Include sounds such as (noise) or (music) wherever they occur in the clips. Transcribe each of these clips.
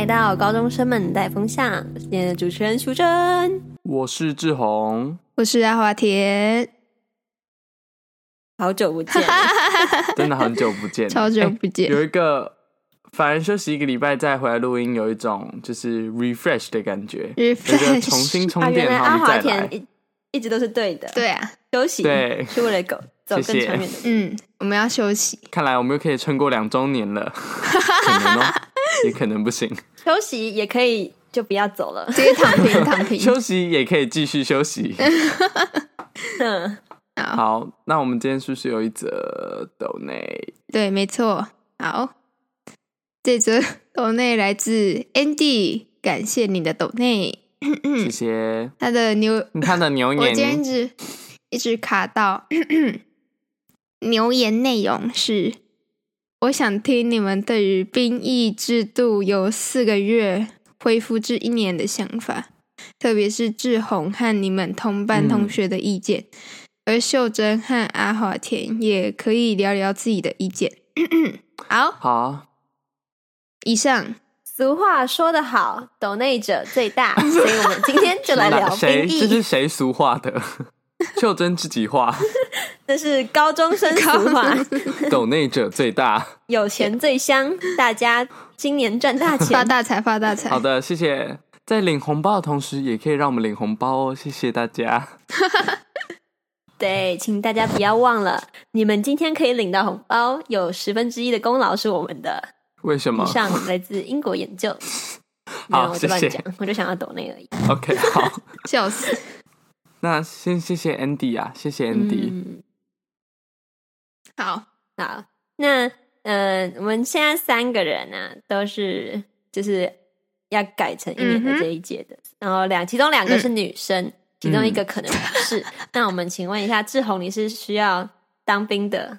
来到高中生们带风向，今天的主持人淑珍，我是志宏，我是阿华田，好久不见，(laughs) 真的很久不见，超久不见，欸、有一个反而休息一个礼拜再回来录音，有一种就是 refresh 的感觉，refresh。重新充电，啊、阿华田一一直都是对的，对啊，休息对。是为了狗走更长远的，嗯，我们要休息，看来我们又可以撑过两周年了，(laughs) 可能哦。也可能不行，休息也可以就不要走了，直接躺平躺平。休息也可以继续休息。(laughs) 嗯，好，好，那我们今天是不是有一则抖内？对，没错。好，这则抖内来自 Andy，感谢你的抖内，谢谢。(clears throat) 他的牛，他的牛眼，我今天一直一直卡到 (clears throat) 牛言内容是。我想听你们对于兵役制度由四个月恢复至一年的想法，特别是志宏和你们同班同学的意见，嗯、而秀珍和阿华田也可以聊聊自己的意见。(coughs) 好，好。以上，俗话说得好，抖内者最大，(laughs) 所以我们今天就来聊兵役。这是谁俗话的？(laughs) 秀珍自己画，这是高中生俗话。(laughs) 抖内者最大，有钱最香，大家今年赚大钱，发大财，发大财。好的，谢谢。在领红包的同时，也可以让我们领红包哦，谢谢大家。(laughs) 对，请大家不要忘了，你们今天可以领到红包，有十分之一的功劳是我们的。为什么？以上来自英国研究。好，我就乱讲，谢谢。我就想要抖内而已。OK，好，笑死。那先谢谢 Andy 啊，谢谢 Andy。嗯、好好，那呃，我们现在三个人呢、啊，都是就是要改成一年的这一届的，嗯、然后两其中两个是女生，嗯、其中一个可能不是。嗯、(laughs) 那我们请问一下，志宏，你是需要当兵的？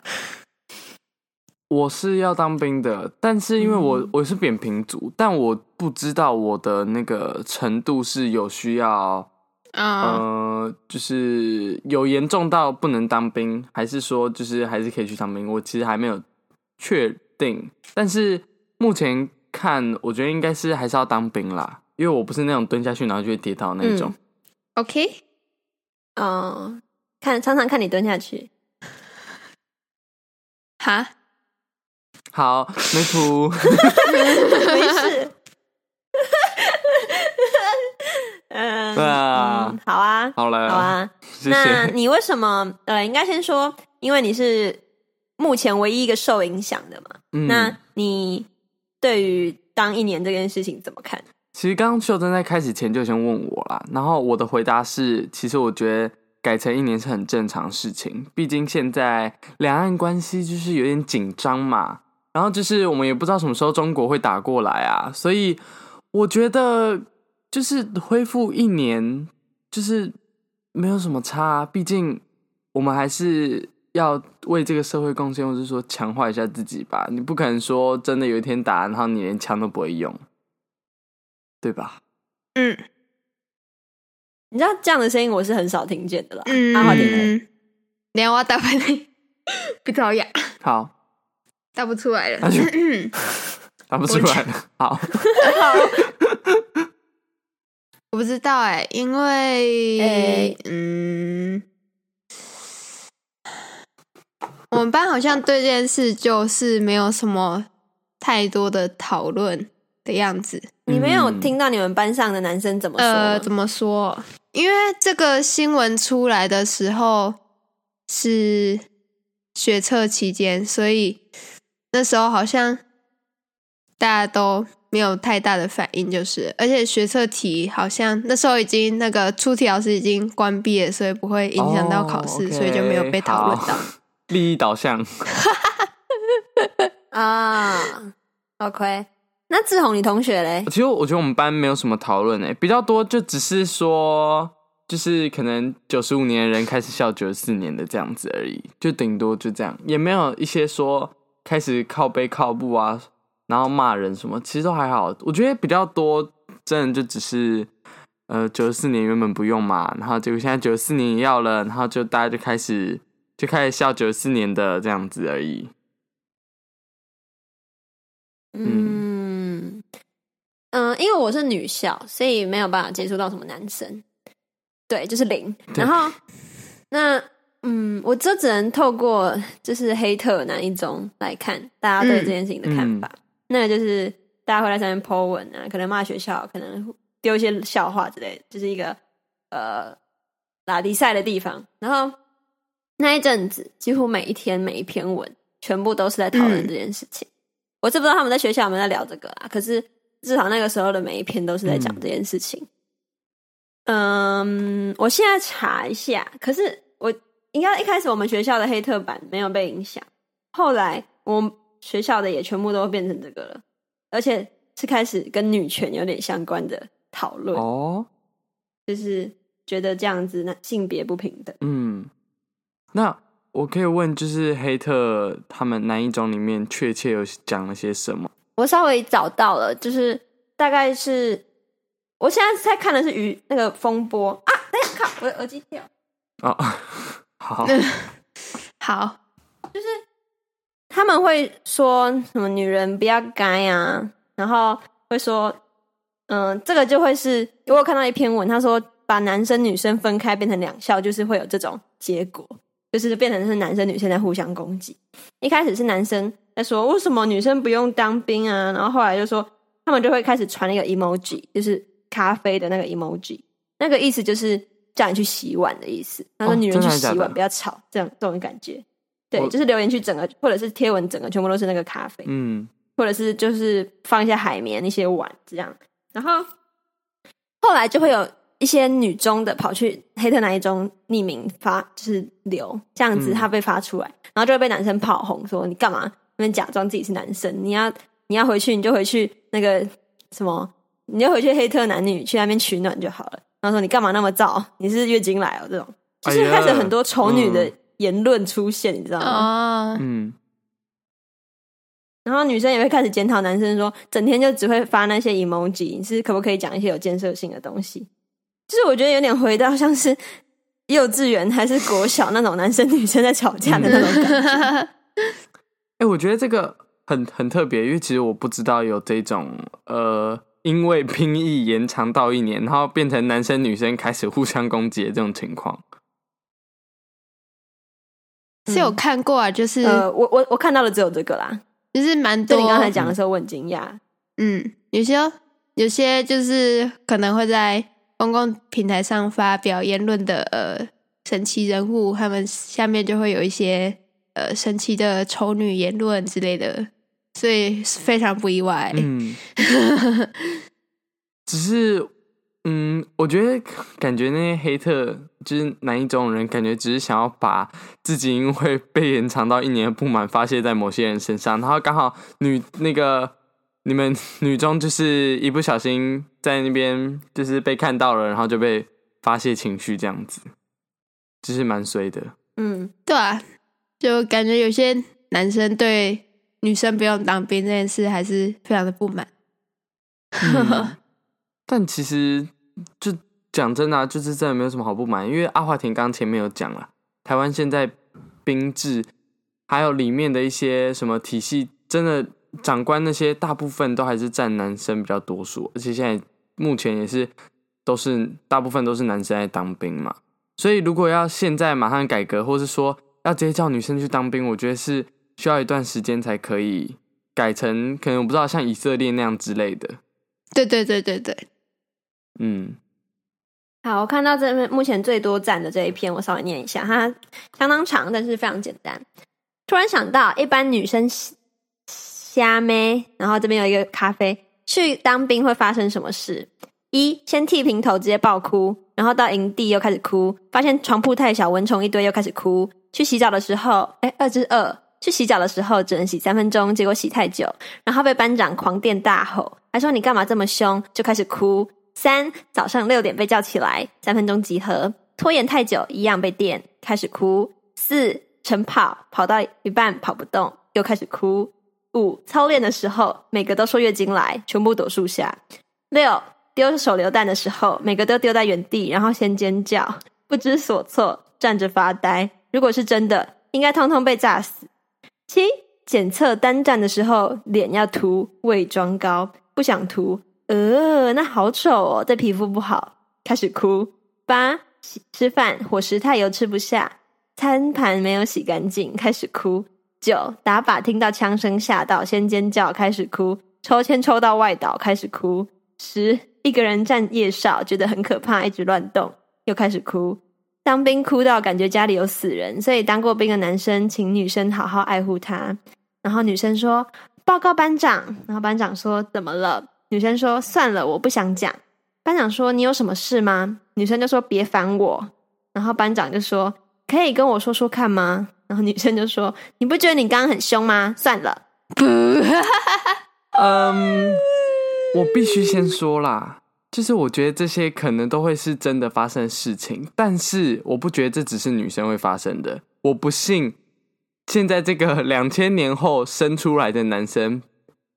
我是要当兵的，但是因为我、嗯、我是扁平足，但我不知道我的那个程度是有需要。Uh, 呃，就是有严重到不能当兵，还是说就是还是可以去当兵？我其实还没有确定，但是目前看，我觉得应该是还是要当兵啦，因为我不是那种蹲下去然后就会跌倒那种。嗯、OK，嗯，uh, 看常常看你蹲下去，哈，(laughs) 好，没图，(laughs) 没事。嗯，对啊、嗯，好啊，好了，好啊。(laughs) 谢谢。那你为什么？呃，应该先说，因为你是目前唯一一个受影响的嘛。嗯，那你对于当一年这件事情怎么看？其实刚刚秀珍在开始前就先问我啦，然后我的回答是，其实我觉得改成一年是很正常的事情，毕竟现在两岸关系就是有点紧张嘛，然后就是我们也不知道什么时候中国会打过来啊，所以我觉得。就是恢复一年，就是没有什么差啊。毕竟我们还是要为这个社会贡献，或者说强化一下自己吧。你不可能说真的有一天打，然后你连枪都不会用，对吧？嗯，你知道这样的声音我是很少听见的啦。嗯，好听。连我打不来，(laughs) 不招呀。好，打不出来了。(laughs) 打不出来了。好。(laughs) 我不知道哎、欸，因为、欸、嗯，我们班好像对这件事就是没有什么太多的讨论的样子。你没有听到你们班上的男生怎么说？呃，怎么说？因为这个新闻出来的时候是学测期间，所以那时候好像大家都。没有太大的反应，就是，而且学测题好像那时候已经那个出题老师已经关闭了，所以不会影响到考试，oh, okay. 所以就没有被讨论到。利益导向 (laughs) 啊、uh,，OK。那志宏，你同学嘞？其实我觉得我们班没有什么讨论诶，比较多就只是说，就是可能九十五年的人开始笑九十四年的这样子而已，就顶多就这样，也没有一些说开始靠背靠步啊。然后骂人什么，其实都还好。我觉得比较多，真的就只是，呃，九十四年原本不用嘛，然后结果现在九十四年也要了，然后就大家就开始就开始笑九十四年的这样子而已。嗯，嗯，因为我是女校，所以没有办法接触到什么男生。对，就是零。然后，那嗯，我这只能透过就是黑特哪一种来看大家对这件事情的看法。嗯、那个就是大家会在上面 po 文啊，可能骂学校，可能丢一些笑话之类的，就是一个呃拉迪赛的地方。然后那一阵子，几乎每一天每一篇文，全部都是在讨论这件事情。嗯、我知不知道他们在学校有没有在聊这个啊？可是至少那个时候的每一篇都是在讲这件事情。嗯嗯，我现在查一下，可是我应该一开始我们学校的黑特版没有被影响，后来我们学校的也全部都变成这个了，而且是开始跟女权有点相关的讨论哦，就是觉得这样子那性别不平等。嗯，那我可以问，就是黑特他们男一中里面确切有讲了些什么？我稍微找到了，就是大概是。我现在在看的是鱼那个风波啊！哎呀，靠，我的耳机掉。哦，(laughs) 好，(laughs) 好，就是他们会说什么女人不要该啊，然后会说，嗯，这个就会是，我有看到一篇文，他说把男生女生分开变成两校，就是会有这种结果，就是变成是男生女生在互相攻击。一开始是男生在说为什么女生不用当兵啊，然后后来就说他们就会开始传一个 emoji，就是。咖啡的那个 emoji，那个意思就是叫你去洗碗的意思。他说：“女人去洗碗，不要吵。”这样这种感觉，对，就是留言区整个或者是贴文整个全部都是那个咖啡，嗯，或者是就是放一些海绵、一些碗这样。然后后来就会有一些女中的跑去黑特男一中匿名发，就是留这样子，他被发出来，嗯、然后就会被男生炮轰说：“你干嘛那边假装自己是男生？你要你要回去，你就回去那个什么。”你就回去黑特男女去那边取暖就好了。然后说你干嘛那么燥？你是月经来哦？这种就是开始很多丑女的言论出现，你知道吗？嗯。然后女生也会开始检讨男生说，说整天就只会发那些 emoji，你是可不可以讲一些有建设性的东西？就是我觉得有点回到像是幼稚园还是国小那种男生女生在吵架的那种感觉。(laughs) 哎、欸，我觉得这个很很特别，因为其实我不知道有这种呃。因为兵役延长到一年，然后变成男生女生开始互相攻击的这种情况，是有看过啊？就是、呃、我我我看到的只有这个啦，就是蛮多。你刚才讲的时候，我很惊讶。嗯，有些有些就是可能会在公共平台上发表言论的呃神奇人物，他们下面就会有一些呃神奇的丑女言论之类的。所以非常不意外。嗯，(laughs) 只是，嗯，我觉得感觉那些黑特就是哪一种人，感觉只是想要把自己因为被延长到一年的不满发泄在某些人身上，然后刚好女那个你们女中就是一不小心在那边就是被看到了，然后就被发泄情绪这样子，就是蛮衰的。嗯，对啊，就感觉有些男生对。女生不用当兵这件事还是非常的不满，嗯，(laughs) 但其实就讲真的啊，就是真的没有什么好不满，因为阿华田刚前面有讲了，台湾现在兵制还有里面的一些什么体系，真的长官那些大部分都还是占男生比较多数，而且现在目前也是都是大部分都是男生在当兵嘛，所以如果要现在马上改革，或是说要直接叫女生去当兵，我觉得是。需要一段时间才可以改成，可能我不知道像以色列那样之类的。对对对对对，嗯。好，我看到这边目前最多赞的这一篇，我稍微念一下，它相当长，但是非常简单。突然想到，一般女生瞎妹，然后这边有一个咖啡，去当兵会发生什么事？一，先剃平头直接爆哭，然后到营地又开始哭，发现床铺太小，蚊虫一堆又开始哭。去洗澡的时候，哎，二之二。去洗澡的时候只能洗三分钟，结果洗太久，然后被班长狂电大吼，还说你干嘛这么凶，就开始哭。三，早上六点被叫起来，三分钟集合，拖延太久一样被电，开始哭。四，晨跑跑到一半跑不动，又开始哭。五，操练的时候每个都说月经来，全部躲树下。六，丢手榴弹的时候每个都丢在原地，然后先尖叫，不知所措，站着发呆。如果是真的，应该通通被炸死。七，检测单站的时候脸要涂伪装膏，不想涂，呃，那好丑哦，对皮肤不好，开始哭。八吃饭伙食太油吃不下，餐盘没有洗干净，开始哭。九打靶听到枪声吓到，先尖叫，开始哭。抽签抽到外岛，开始哭。十一个人站夜哨，觉得很可怕，一直乱动，又开始哭。当兵哭到感觉家里有死人，所以当过兵的男生请女生好好爱护他。然后女生说：“报告班长。”然后班长说：“怎么了？”女生说：“算了，我不想讲。”班长说：“你有什么事吗？”女生就说：“别烦我。”然后班长就说：“可以跟我说说看吗？”然后女生就说：“你不觉得你刚刚很凶吗？”算了，(laughs) 嗯，我必须先说啦。就是我觉得这些可能都会是真的发生事情，但是我不觉得这只是女生会发生的。我不信，现在这个两千年后生出来的男生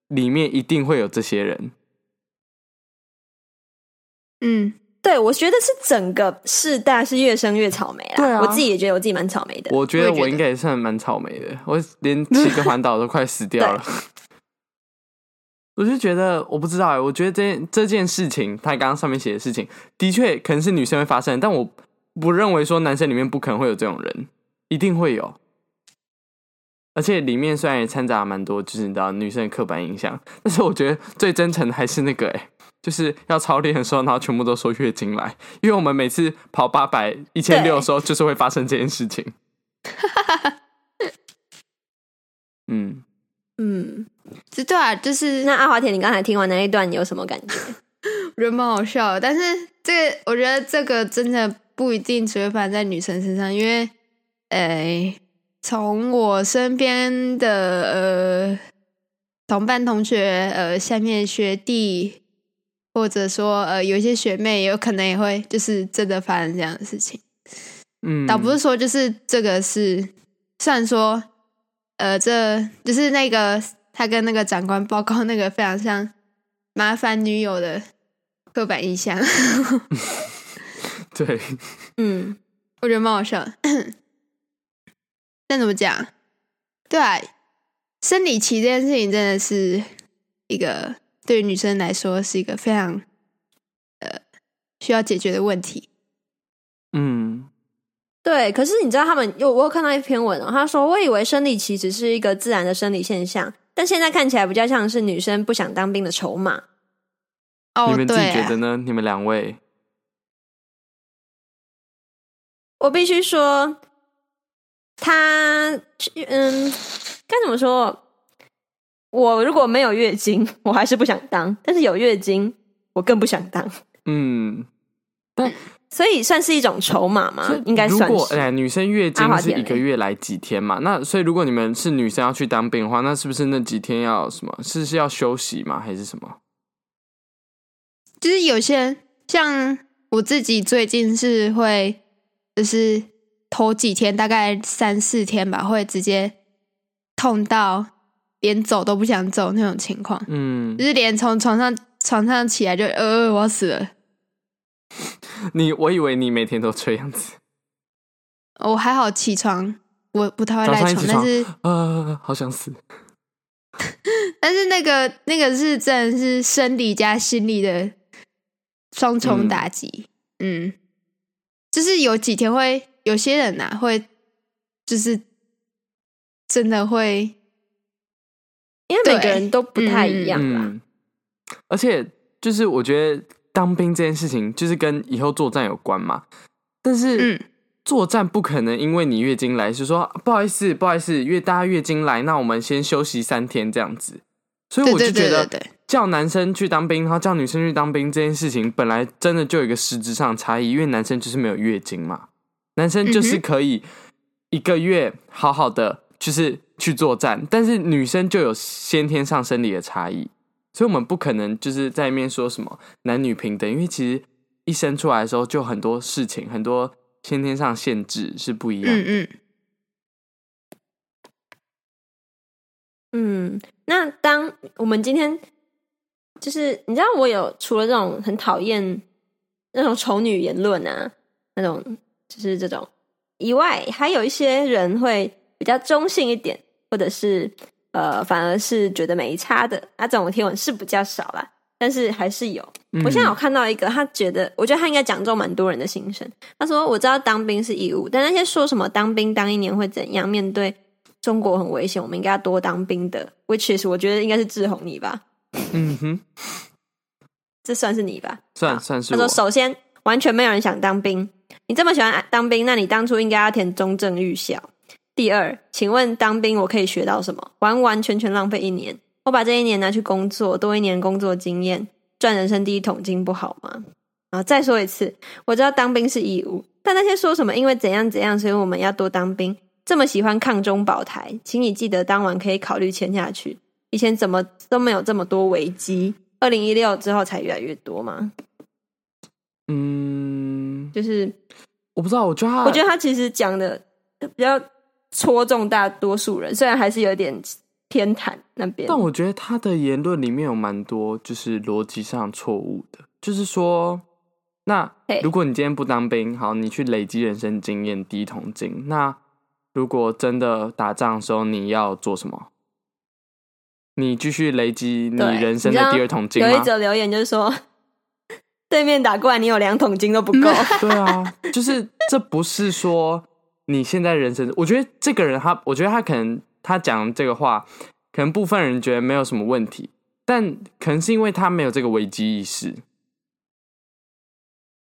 里面一定会有这些人。嗯，对，我觉得是整个世代是越生越草莓啦。对啊，我自己也觉得我自己蛮草莓的。我觉得我应该也算蛮草莓的，我连骑个环岛都快死掉了。(laughs) 我就觉得，我不知道哎，我觉得这件这件事情，他刚刚上面写的事情，的确可能是女生会发生，但我不认为说男生里面不可能会有这种人，一定会有。而且里面虽然也掺杂蛮多，就是你知道女生的刻板印象，但是我觉得最真诚的还是那个哎，就是要操练的时候，然后全部都说月经来，因为我们每次跑八百、一千六的时候，就是会发生这件事情。嗯 (laughs) 嗯。这对啊，就是那阿华田，你刚才听完那一段，你有什么感觉？我觉得蛮好笑的，但是这个我觉得这个真的不一定只会发生在女生身上，因为，诶，从我身边的呃同班同学，呃下面学弟，或者说呃有一些学妹，有可能也会就是真的发生这样的事情。嗯，倒不是说就是这个是，虽然说，呃，这就是那个。他跟那个长官报告那个非常像麻烦女友的刻板印象，(laughs) 对，嗯，我觉得蛮好笑。但怎么讲？对啊，生理期这件事情真的是一个对于女生来说是一个非常呃需要解决的问题。嗯，对。可是你知道，他们有我有看到一篇文哦，他说：“我以为生理期只是一个自然的生理现象。”但现在看起来比较像是女生不想当兵的筹码。哦，你们自己觉得呢？你们两位，我必须说，他嗯，该怎么说？我如果没有月经，(laughs) 我还是不想当；但是有月经，我更不想当。嗯，但。所以算是一种筹码嘛？应该算是。如果哎，女生月经是一个月来几天嘛？那所以如果你们是女生要去当兵的话，那是不是那几天要什么？是是要休息吗？还是什么？就是有些像我自己最近是会，就是头几天大概三四天吧，会直接痛到连走都不想走那种情况。嗯，就是连从床上床上起来就呃，我要死了。(laughs) 你我以为你每天都这样子，我还好起床，我不太会赖床，床但是呃，好想死。(laughs) 但是那个那个是真的是生理加心理的双重打击，嗯，嗯，就是有几天会有些人呐、啊、会，就是真的会，因为每个人都不太一样嘛、嗯，而且就是我觉得。当兵这件事情就是跟以后作战有关嘛，但是作战不可能因为你月经来就说不好意思，不好意思，月大家月经来，那我们先休息三天这样子。所以我就觉得叫男生去当兵，然后叫女生去当兵这件事情，本来真的就有一个实质上的差异，因为男生就是没有月经嘛，男生就是可以一个月好好的就是去作战，但是女生就有先天上生理的差异。所以，我们不可能就是在里面说什么男女平等，因为其实一生出来的时候，就很多事情，很多先天上限制是不一样。嗯嗯。嗯，那当我们今天就是你知道，我有除了这种很讨厌那种丑女言论啊，那种就是这种以外，还有一些人会比较中性一点，或者是。呃，反而是觉得没差的，那这种贴文是比较少啦。但是还是有。嗯、我现在有看到一个，他觉得，我觉得他应该讲中蛮多人的心声。他说：“我知道当兵是义务，但那些说什么当兵当一年会怎样，面对中国很危险，我们应该要多当兵的。”which is 我觉得应该是志宏你吧？嗯哼，(laughs) 这算是你吧？算算是。他说：“首先，完全没有人想当兵。你这么喜欢当兵，那你当初应该要填中正预校。第二，请问当兵我可以学到什么？完完全全浪费一年。我把这一年拿去工作，多一年工作经验。”赚人生第一桶金不好吗？啊再说一次，我知道当兵是义务，但那些说什么因为怎样怎样，所以我们要多当兵，这么喜欢抗中保台，请你记得当晚可以考虑签下去。以前怎么都没有这么多危机，二零一六之后才越来越多吗？嗯，就是我不知道，我觉得他，我觉得他其实讲的比较戳中大多数人，虽然还是有点。偏袒那边，但我觉得他的言论里面有蛮多就是逻辑上错误的，就是说，那如果你今天不当兵，好，你去累积人生经验，第一桶金，那如果真的打仗的时候，你要做什么？你继续累积你人生的第二桶金？有一则留言就是说，(laughs) 对面打过来，你有两桶金都不够。(laughs) 对啊，就是这不是说你现在人生，我觉得这个人他，我觉得他可能。他讲这个话，可能部分人觉得没有什么问题，但可能是因为他没有这个危机意识。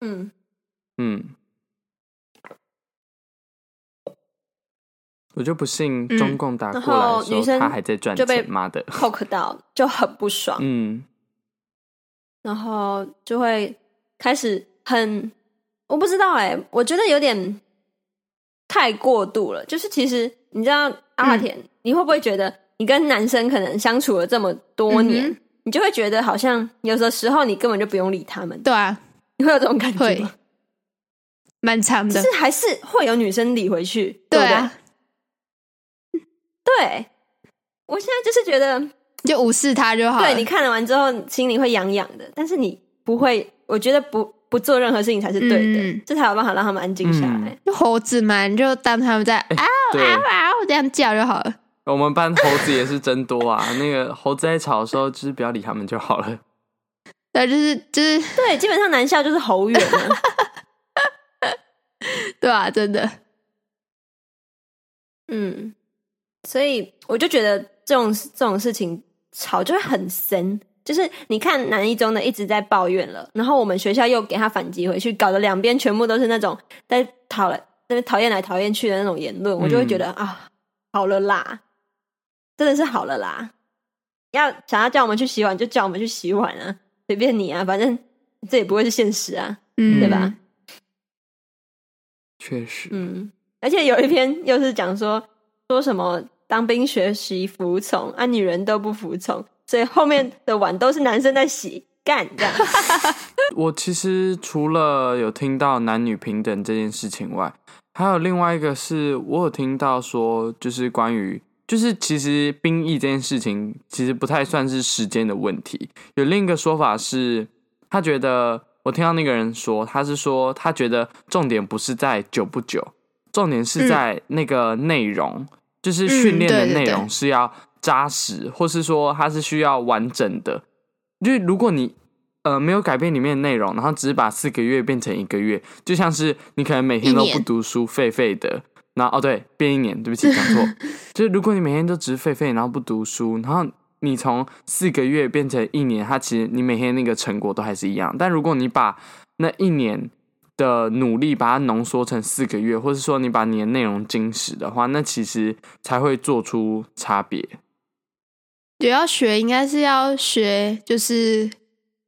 嗯嗯，我就不信中共打过来的时候，他还在赚钱，妈的 poke 到就很不爽。嗯，然后就会开始很，我不知道哎、欸，我觉得有点太过度了。就是其实你知道阿华田。嗯你会不会觉得，你跟男生可能相处了这么多年，嗯、你就会觉得好像有的时候你根本就不用理他们？对啊，你会有这种感觉吗？蛮长的，是还是会有女生理回去？对啊，对，对，我现在就是觉得，就无视他就好。对，你看了完之后，心里会痒痒的，但是你不会，我觉得不不做任何事情才是对的，嗯、这才有办法让他们安静下来。嗯、就猴子嘛，你就当他们在啊啊啊这样叫就好了。我们班猴子也是真多啊！(laughs) 那个猴子在吵的时候，就是不要理他们就好了。对，就是就是 (laughs) 对，基本上男校就是猴园了，(laughs) 对啊，真的。嗯，所以我就觉得这种这种事情吵就会很深。就是你看南一中的一直在抱怨了，然后我们学校又给他反击回去，搞得两边全部都是那种在讨来在讨厌来讨厌去的那种言论，我就会觉得、嗯、啊，好了啦。真的是好了啦！要想要叫我们去洗碗，就叫我们去洗碗啊，随便你啊，反正这也不会是现实啊，嗯、对吧？确实，嗯，而且有一篇又是讲说说什么当兵学习服从啊，女人都不服从，所以后面的碗都是男生在洗干这样。(laughs) 我其实除了有听到男女平等这件事情外，还有另外一个是我有听到说，就是关于。就是其实兵役这件事情，其实不太算是时间的问题。有另一个说法是，他觉得我听到那个人说，他是说他觉得重点不是在久不久，重点是在那个内容，嗯、就是训练的内容是要扎实，或是说它是需要完整的。就是如果你呃没有改变里面的内容，然后只是把四个月变成一个月，就像是你可能每天都不读书，废废的。然后哦，对，变一年，对不起，讲错。(laughs) 就是如果你每天都只是废废，然后不读书，然后你从四个月变成一年，它其实你每天那个成果都还是一样。但如果你把那一年的努力把它浓缩成四个月，或者说你把你的内容精实的话，那其实才会做出差别。也要学，应该是要学，就是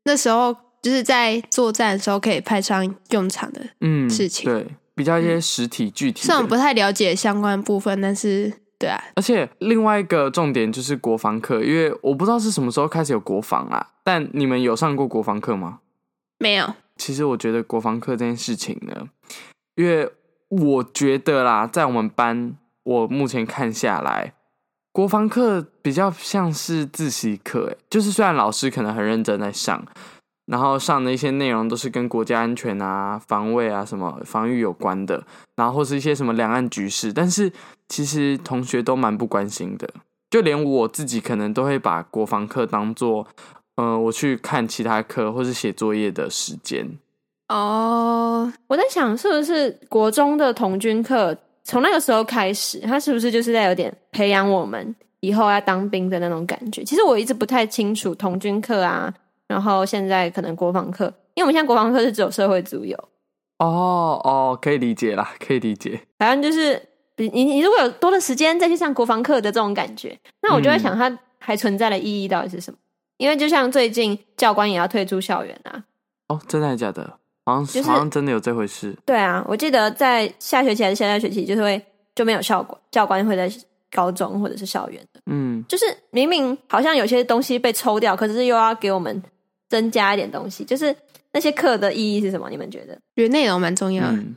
那时候就是在作战的时候可以派上用场的嗯事情。嗯，对。比较一些实体具体的，虽然我不太了解相关部分，但是对啊。而且另外一个重点就是国防课，因为我不知道是什么时候开始有国防啊。但你们有上过国防课吗？没有。其实我觉得国防课这件事情呢，因为我觉得啦，在我们班，我目前看下来，国防课比较像是自习课，诶，就是虽然老师可能很认真在上。然后上的一些内容都是跟国家安全啊、防卫啊、什么防御有关的，然后或是一些什么两岸局势，但是其实同学都蛮不关心的，就连我自己可能都会把国防课当做呃，我去看其他课或是写作业的时间。哦，我在想，是不是国中的童军课从那个时候开始，他是不是就是在有点培养我们以后要当兵的那种感觉？其实我一直不太清楚童军课啊，然后现在可能国防课，因为我们现在国防课是只有社会组有。哦哦，可以理解啦，可以理解。反正就是你你你如果有多的时间再去上国防课的这种感觉，那我就在想，它还存在的意义到底是什么？嗯、因为就像最近教官也要退出校园啊。哦，真的还假的？好像、就是、好像真的有这回事。对啊，我记得在下学期还是下下学期，就是会就没有校管教官会在高中或者是校园的。嗯，就是明明好像有些东西被抽掉，可是又要给我们增加一点东西。就是那些课的意义是什么？你们觉得？觉得内容蛮重要的。嗯、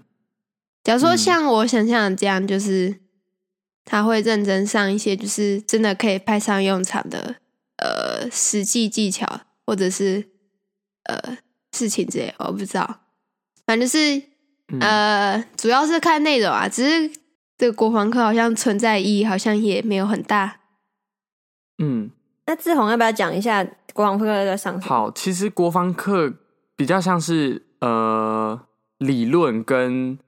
假如说像我想象的这样，就是他会认真上一些，就是真的可以派上用场的呃实际技巧，或者是呃。事情之类，我不知道，反正就是、嗯、呃，主要是看内容啊。只是这个国防课好像存在意义，好像也没有很大。嗯，那志宏要不要讲一下国防课在上什么？好，其实国防课比较像是呃理论跟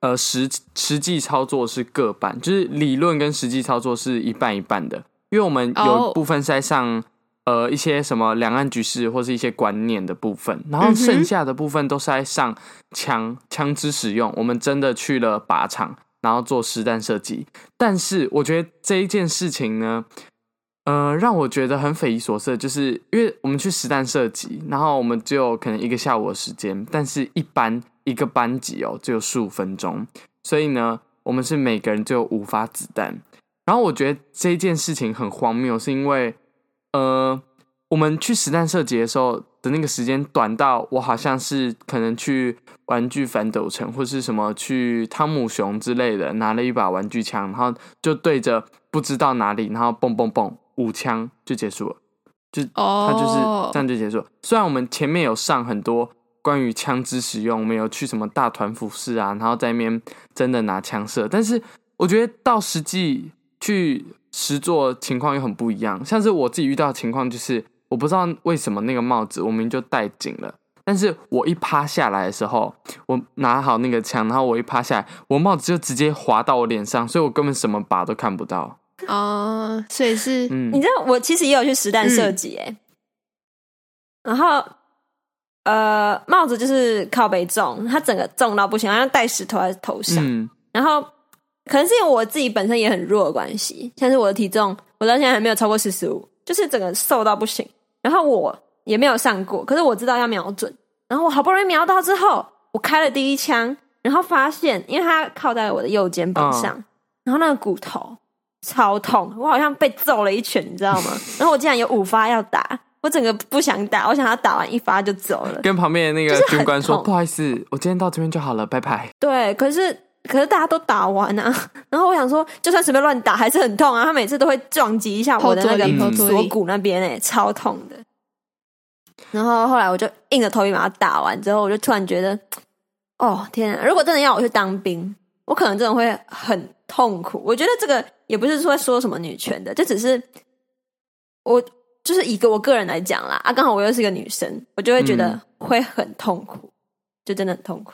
呃实实际操作是各半，就是理论跟实际操作是一半一半的，因为我们有部分是在上。Oh. 呃，一些什么两岸局势或是一些观念的部分，然后剩下的部分都是在上枪枪支使用。我们真的去了靶场，然后做实弹射击。但是我觉得这一件事情呢，呃，让我觉得很匪夷所思，就是因为我们去实弹射击，然后我们只有可能一个下午的时间，但是一般一个班级哦，只有十五分钟，所以呢，我们是每个人只有五发子弹。然后我觉得这件事情很荒谬，是因为。呃，我们去实弹射击的时候的那个时间短到我好像是可能去玩具反斗城或是什么去汤姆熊之类的，拿了一把玩具枪，然后就对着不知道哪里，然后嘣嘣嘣五枪就结束了，就他就是这样就结束了。虽然我们前面有上很多关于枪支使用，我们有去什么大团服饰啊，然后在那边真的拿枪射，但是我觉得到实际去。实作情况又很不一样，像是我自己遇到的情况，就是我不知道为什么那个帽子我明明就戴紧了，但是我一趴下来的时候，我拿好那个枪，然后我一趴下来，我帽子就直接滑到我脸上，所以我根本什么靶都看不到。哦，所以是，嗯，你知道我其实也有去实弹射击哎，然后呃，帽子就是靠背重，它整个重到不行，好像带石头在头上，嗯、然后。可能是因为我自己本身也很弱的关系，像是我的体重，我到现在还没有超过四十五，就是整个瘦到不行。然后我也没有上过，可是我知道要瞄准。然后我好不容易瞄到之后，我开了第一枪，然后发现，因为它靠在我的右肩膀上，哦、然后那个骨头超痛，我好像被揍了一拳，你知道吗？(laughs) 然后我竟然有五发要打，我整个不想打，我想要打完一发就走了。跟旁边的那个军官说：“不好意思，我今天到这边就好了，拜拜。”对，可是。可是大家都打完啊，(laughs) 然后我想说，就算随便乱打还是很痛啊。他每次都会撞击一下我的那个锁骨那边，哎，超痛的。然后后来我就硬着头皮把它打完之后，我就突然觉得，哦天啊！如果真的要我去当兵，我可能真的会很痛苦。我觉得这个也不是说说什么女权的，这只是我就是以个我个人来讲啦啊，刚好我又是个女生，我就会觉得会很痛苦，嗯、就真的很痛苦。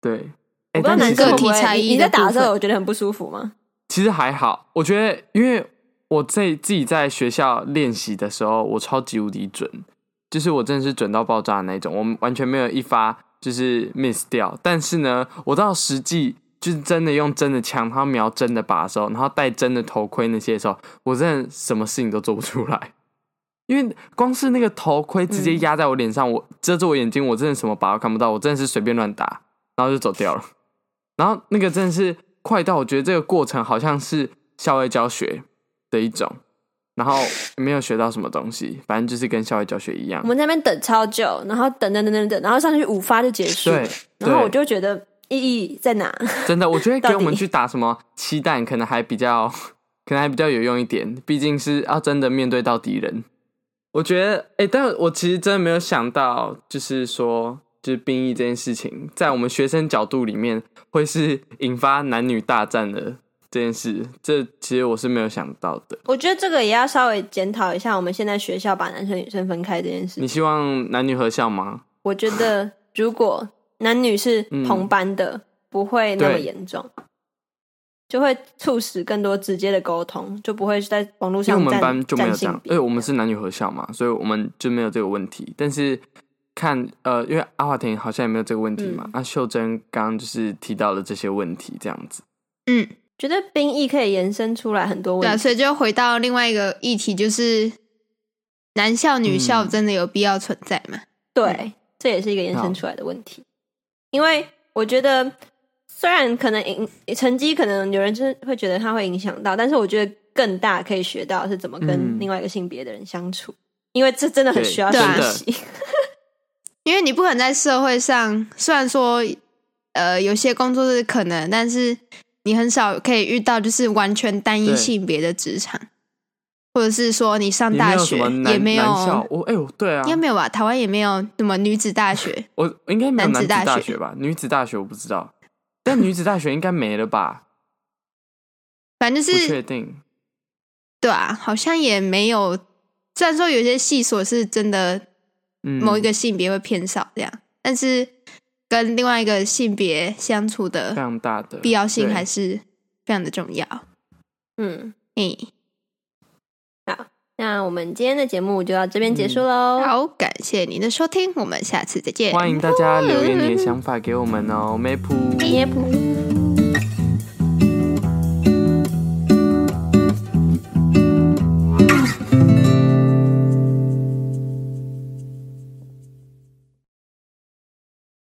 对。我不知道男生会不会，你在打的时候，我觉得很不舒服吗？其实还好，我觉得，因为我在自己在学校练习的时候，我超级无敌准，就是我真的是准到爆炸的那种，我完全没有一发就是 miss 掉。但是呢，我到实际就是真的用真的枪，他瞄真的靶的时候，然后戴真的头盔那些的时候，我真的什么事情都做不出来，因为光是那个头盔直接压在我脸上，嗯、我遮住我眼睛，我真的什么靶都看不到，我真的是随便乱打，然后就走掉了。然后那个真的是快到，我觉得这个过程好像是校外教学的一种，然后没有学到什么东西，反正就是跟校外教学一样。我们在那边等超久，然后等等等等等，然后上去五发就结束。对，然后我就觉得意义在哪？真的，(laughs) 我觉得给我们去打什么漆弹可能还比较，(laughs) 可能还比较有用一点，毕竟是要真的面对到敌人。我觉得，哎，但我其实真的没有想到，就是说。就是兵役这件事情，在我们学生角度里面，会是引发男女大战的这件事，这其实我是没有想到的。我觉得这个也要稍微检讨一下，我们现在学校把男生女生分开这件事。你希望男女合校吗？(laughs) 我觉得如果男女是同班的，嗯、不会那么严重，就会促使更多直接的沟通，就不会在网络上。因为我们班就没有这样，因为我们是男女合校嘛，所以我们就没有这个问题。但是看呃，因为阿华田好像也没有这个问题嘛，那、嗯啊、秀珍刚刚就是提到了这些问题，这样子，嗯。觉得兵役可以延伸出来很多问题，对，所以就回到另外一个议题，就是男校女校真的有必要存在吗？嗯、对，这也是一个延伸出来的问题。因为我觉得，虽然可能影成绩，可能有人就是会觉得它会影响到，但是我觉得更大可以学到是怎么跟另外一个性别的人相处，嗯、因为这真的很需要学习。因为你不可能在社会上，虽然说呃有些工作是可能，但是。你很少可以遇到就是完全单一性别的职场，或者是说你上大学也没有，我哎呦，对啊，应该没有吧？台湾也没有什么女子大学，(laughs) 我应该没有男子大学吧？女子大学我不知道，但女子大学应该没了吧？反正就是不确定，对啊，好像也没有。虽然说有些系所是真的，某一个性别会偏少这样，嗯、但是。跟另外一个性别相处的非常大的必要性还是非常的重要。嗯，哎，好，那我们今天的节目就到这边结束喽。好，感谢您的收听，我们下次再见。欢迎大家留言你的想法给我们哦，咩噗咩噗。